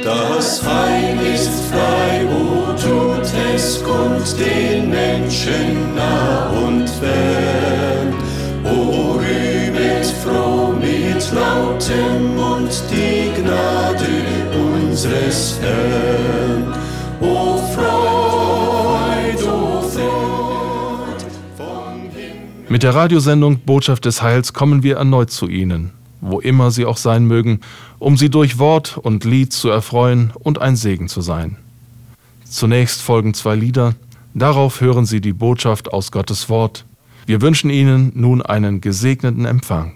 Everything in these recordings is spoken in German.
Das Heil ist frei, o tut es kund den Menschen nah und fern. O rühmet froh mit lautem Mund die Gnade unseres Herrn. O Freud, o Freud vom Himmel. Mit der Radiosendung Botschaft des Heils kommen wir erneut zu Ihnen, wo immer Sie auch sein mögen, um Sie durch Wort und Lied zu erfreuen und ein Segen zu sein. Zunächst folgen zwei Lieder, darauf hören Sie die Botschaft aus Gottes Wort. Wir wünschen Ihnen nun einen gesegneten Empfang.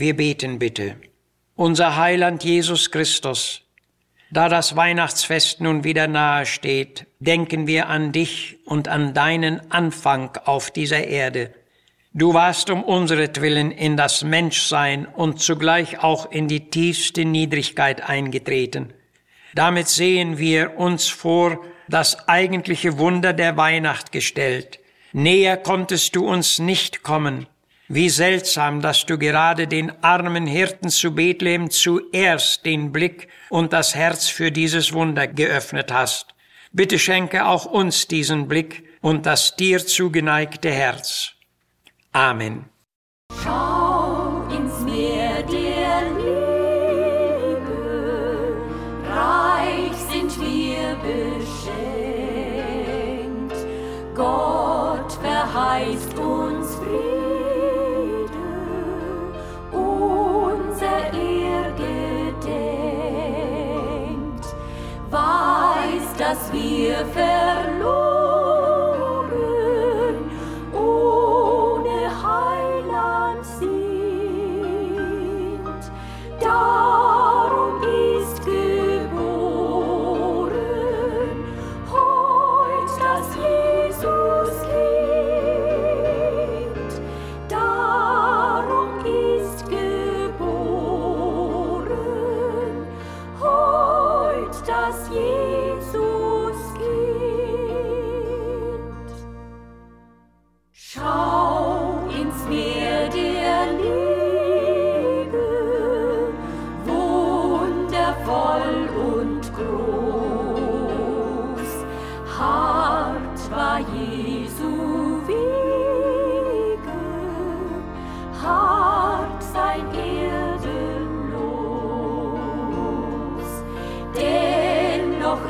Wir beten bitte. Unser Heiland Jesus Christus, da das Weihnachtsfest nun wieder nahe steht, denken wir an dich und an deinen Anfang auf dieser Erde. Du warst um unseretwillen in das Menschsein und zugleich auch in die tiefste Niedrigkeit eingetreten. Damit sehen wir uns vor das eigentliche Wunder der Weihnacht gestellt. Näher konntest du uns nicht kommen. Wie seltsam, dass du gerade den armen Hirten zu Bethlehem zuerst den Blick und das Herz für dieses Wunder geöffnet hast. Bitte schenke auch uns diesen Blick und das dir zugeneigte Herz. Amen. Schau Wir verloren ohne Heiland sind. Darum ist geboren heut das Jesuskind. Darum ist geboren heut das Jesuskind.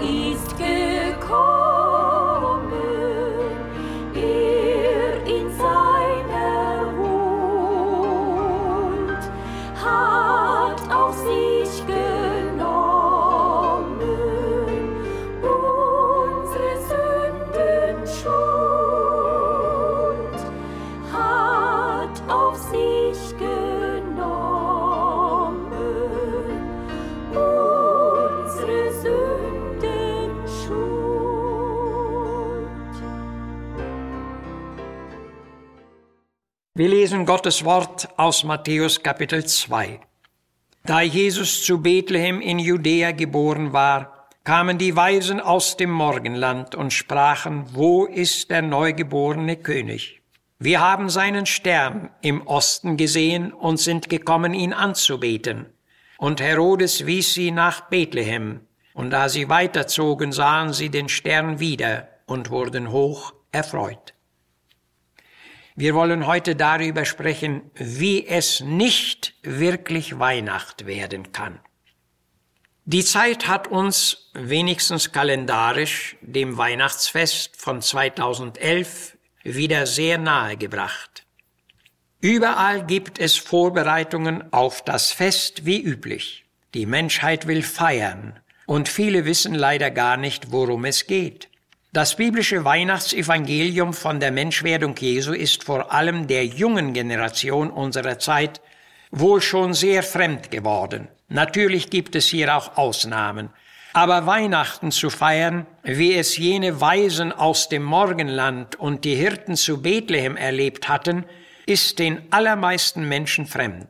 East. Coast. Lesen Gottes Wort aus Matthäus Kapitel 2. Da Jesus zu Bethlehem in Judäa geboren war, kamen die Weisen aus dem Morgenland und sprachen, wo ist der neugeborene König? Wir haben seinen Stern im Osten gesehen und sind gekommen, ihn anzubeten. Und Herodes wies sie nach Bethlehem. Und da sie weiterzogen, sahen sie den Stern wieder und wurden hoch erfreut. Wir wollen heute darüber sprechen, wie es nicht wirklich Weihnacht werden kann. Die Zeit hat uns wenigstens kalendarisch dem Weihnachtsfest von 2011 wieder sehr nahe gebracht. Überall gibt es Vorbereitungen auf das Fest wie üblich. Die Menschheit will feiern und viele wissen leider gar nicht, worum es geht. Das biblische Weihnachtsevangelium von der Menschwerdung Jesu ist vor allem der jungen Generation unserer Zeit wohl schon sehr fremd geworden. Natürlich gibt es hier auch Ausnahmen. Aber Weihnachten zu feiern, wie es jene Weisen aus dem Morgenland und die Hirten zu Bethlehem erlebt hatten, ist den allermeisten Menschen fremd.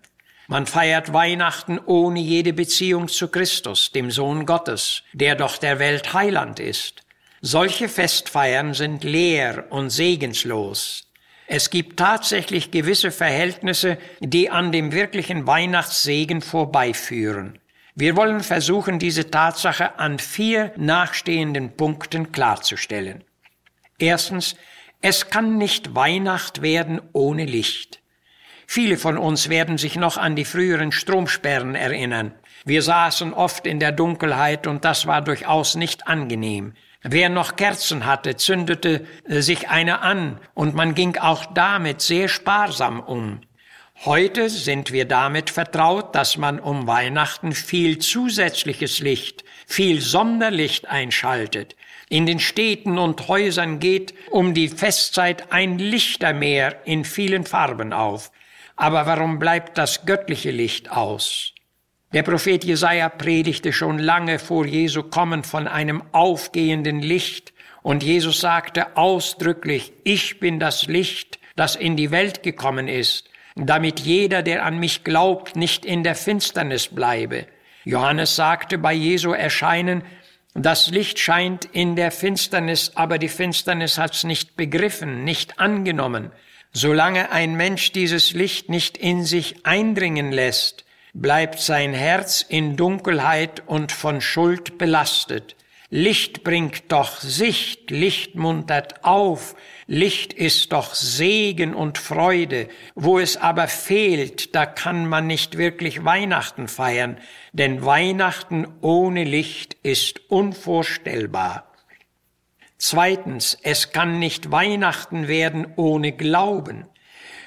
Man feiert Weihnachten ohne jede Beziehung zu Christus, dem Sohn Gottes, der doch der Welt Heiland ist. Solche Festfeiern sind leer und segenslos. Es gibt tatsächlich gewisse Verhältnisse, die an dem wirklichen Weihnachtssegen vorbeiführen. Wir wollen versuchen, diese Tatsache an vier nachstehenden Punkten klarzustellen. Erstens, es kann nicht Weihnacht werden ohne Licht. Viele von uns werden sich noch an die früheren Stromsperren erinnern. Wir saßen oft in der Dunkelheit und das war durchaus nicht angenehm. Wer noch Kerzen hatte, zündete äh, sich eine an und man ging auch damit sehr sparsam um. Heute sind wir damit vertraut, dass man um Weihnachten viel zusätzliches Licht, viel Sonderlicht einschaltet. In den Städten und Häusern geht um die Festzeit ein Lichtermeer in vielen Farben auf. Aber warum bleibt das göttliche Licht aus? Der Prophet Jesaja predigte schon lange vor Jesu Kommen von einem aufgehenden Licht und Jesus sagte ausdrücklich, ich bin das Licht, das in die Welt gekommen ist, damit jeder, der an mich glaubt, nicht in der Finsternis bleibe. Johannes sagte bei Jesu Erscheinen, das Licht scheint in der Finsternis, aber die Finsternis hat's nicht begriffen, nicht angenommen. Solange ein Mensch dieses Licht nicht in sich eindringen lässt, bleibt sein Herz in Dunkelheit und von Schuld belastet. Licht bringt doch Sicht, Licht muntert auf, Licht ist doch Segen und Freude. Wo es aber fehlt, da kann man nicht wirklich Weihnachten feiern, denn Weihnachten ohne Licht ist unvorstellbar. Zweitens, es kann nicht Weihnachten werden ohne Glauben.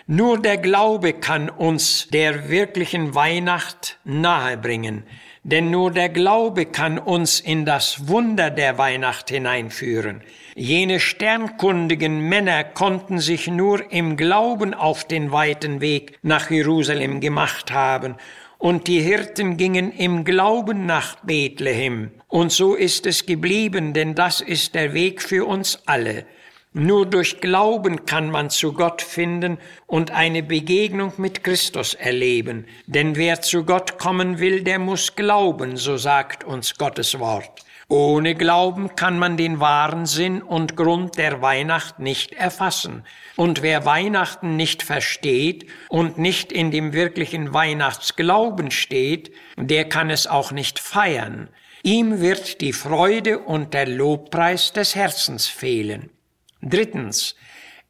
Nur der Glaube kann uns der wirklichen Weihnacht nahebringen, denn nur der Glaube kann uns in das Wunder der Weihnacht hineinführen. Jene sternkundigen Männer konnten sich nur im Glauben auf den weiten Weg nach Jerusalem gemacht haben, und die Hirten gingen im Glauben nach Bethlehem. Und so ist es geblieben, denn das ist der Weg für uns alle. Nur durch Glauben kann man zu Gott finden und eine Begegnung mit Christus erleben. Denn wer zu Gott kommen will, der muss glauben, so sagt uns Gottes Wort. Ohne Glauben kann man den wahren Sinn und Grund der Weihnacht nicht erfassen. Und wer Weihnachten nicht versteht und nicht in dem wirklichen Weihnachtsglauben steht, der kann es auch nicht feiern. Ihm wird die Freude und der Lobpreis des Herzens fehlen. Drittens,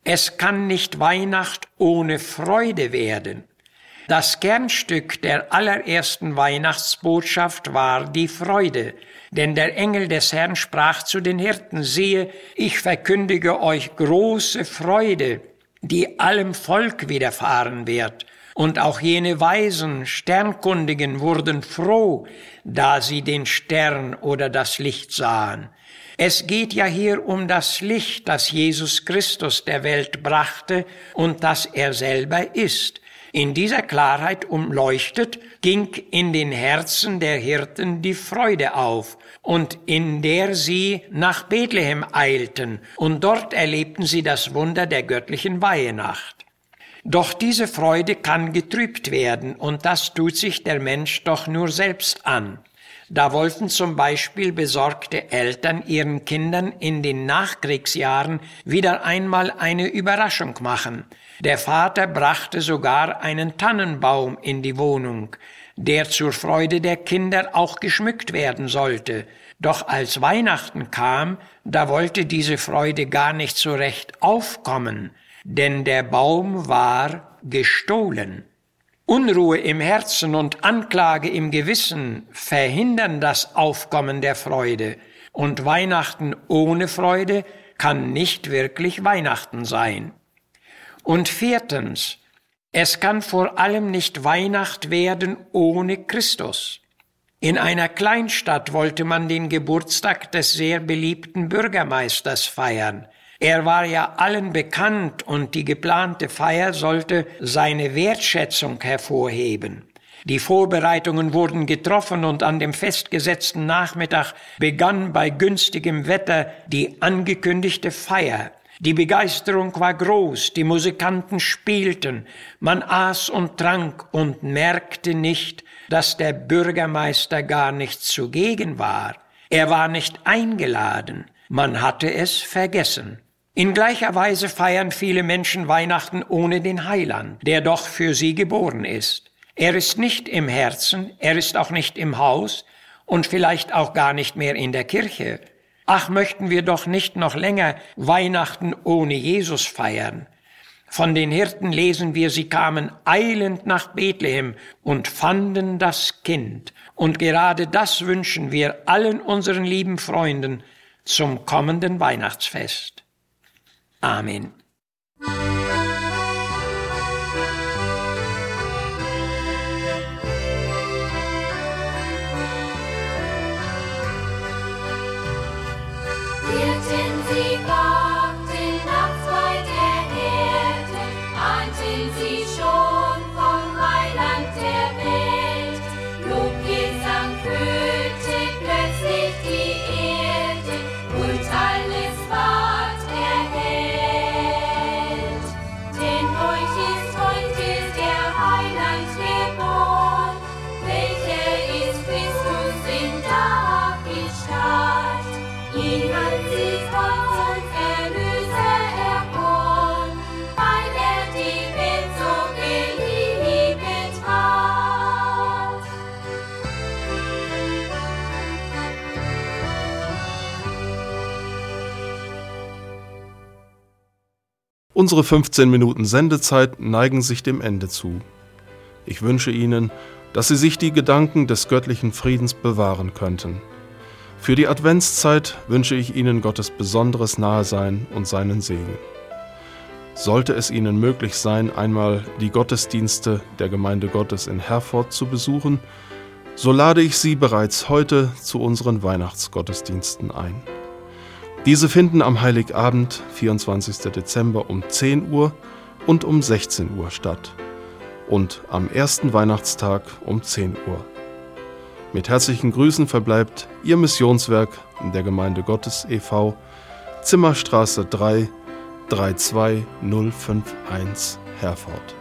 es kann nicht Weihnacht ohne Freude werden. Das Kernstück der allerersten Weihnachtsbotschaft war die Freude, denn der Engel des Herrn sprach zu den Hirten, siehe, ich verkündige euch große Freude, die allem Volk widerfahren wird. Und auch jene Weisen, Sternkundigen wurden froh, da sie den Stern oder das Licht sahen. Es geht ja hier um das Licht, das Jesus Christus der Welt brachte und das er selber ist. In dieser Klarheit umleuchtet ging in den Herzen der Hirten die Freude auf, und in der sie nach Bethlehem eilten, und dort erlebten sie das Wunder der göttlichen Weihenacht. Doch diese Freude kann getrübt werden, und das tut sich der Mensch doch nur selbst an. Da wollten zum Beispiel besorgte Eltern ihren Kindern in den Nachkriegsjahren wieder einmal eine Überraschung machen. Der Vater brachte sogar einen Tannenbaum in die Wohnung, der zur Freude der Kinder auch geschmückt werden sollte. Doch als Weihnachten kam, da wollte diese Freude gar nicht so recht aufkommen, denn der Baum war gestohlen. Unruhe im Herzen und Anklage im Gewissen verhindern das Aufkommen der Freude, und Weihnachten ohne Freude kann nicht wirklich Weihnachten sein. Und viertens, es kann vor allem nicht Weihnacht werden ohne Christus. In einer Kleinstadt wollte man den Geburtstag des sehr beliebten Bürgermeisters feiern. Er war ja allen bekannt und die geplante Feier sollte seine Wertschätzung hervorheben. Die Vorbereitungen wurden getroffen und an dem festgesetzten Nachmittag begann bei günstigem Wetter die angekündigte Feier. Die Begeisterung war groß, die Musikanten spielten, man aß und trank und merkte nicht, dass der Bürgermeister gar nicht zugegen war. Er war nicht eingeladen, man hatte es vergessen. In gleicher Weise feiern viele Menschen Weihnachten ohne den Heiland, der doch für sie geboren ist. Er ist nicht im Herzen, er ist auch nicht im Haus und vielleicht auch gar nicht mehr in der Kirche. Ach, möchten wir doch nicht noch länger Weihnachten ohne Jesus feiern. Von den Hirten lesen wir, sie kamen eilend nach Bethlehem und fanden das Kind. Und gerade das wünschen wir allen unseren lieben Freunden zum kommenden Weihnachtsfest. Amen. Unsere 15 Minuten Sendezeit neigen sich dem Ende zu. Ich wünsche Ihnen, dass Sie sich die Gedanken des göttlichen Friedens bewahren könnten. Für die Adventszeit wünsche ich Ihnen Gottes besonderes Nahesein und seinen Segen. Sollte es Ihnen möglich sein, einmal die Gottesdienste der Gemeinde Gottes in Herford zu besuchen, so lade ich Sie bereits heute zu unseren Weihnachtsgottesdiensten ein. Diese finden am Heiligabend, 24. Dezember um 10 Uhr und um 16 Uhr statt und am ersten Weihnachtstag um 10 Uhr. Mit herzlichen Grüßen verbleibt Ihr Missionswerk der Gemeinde Gottes e.V. Zimmerstraße 3 32051 Herford.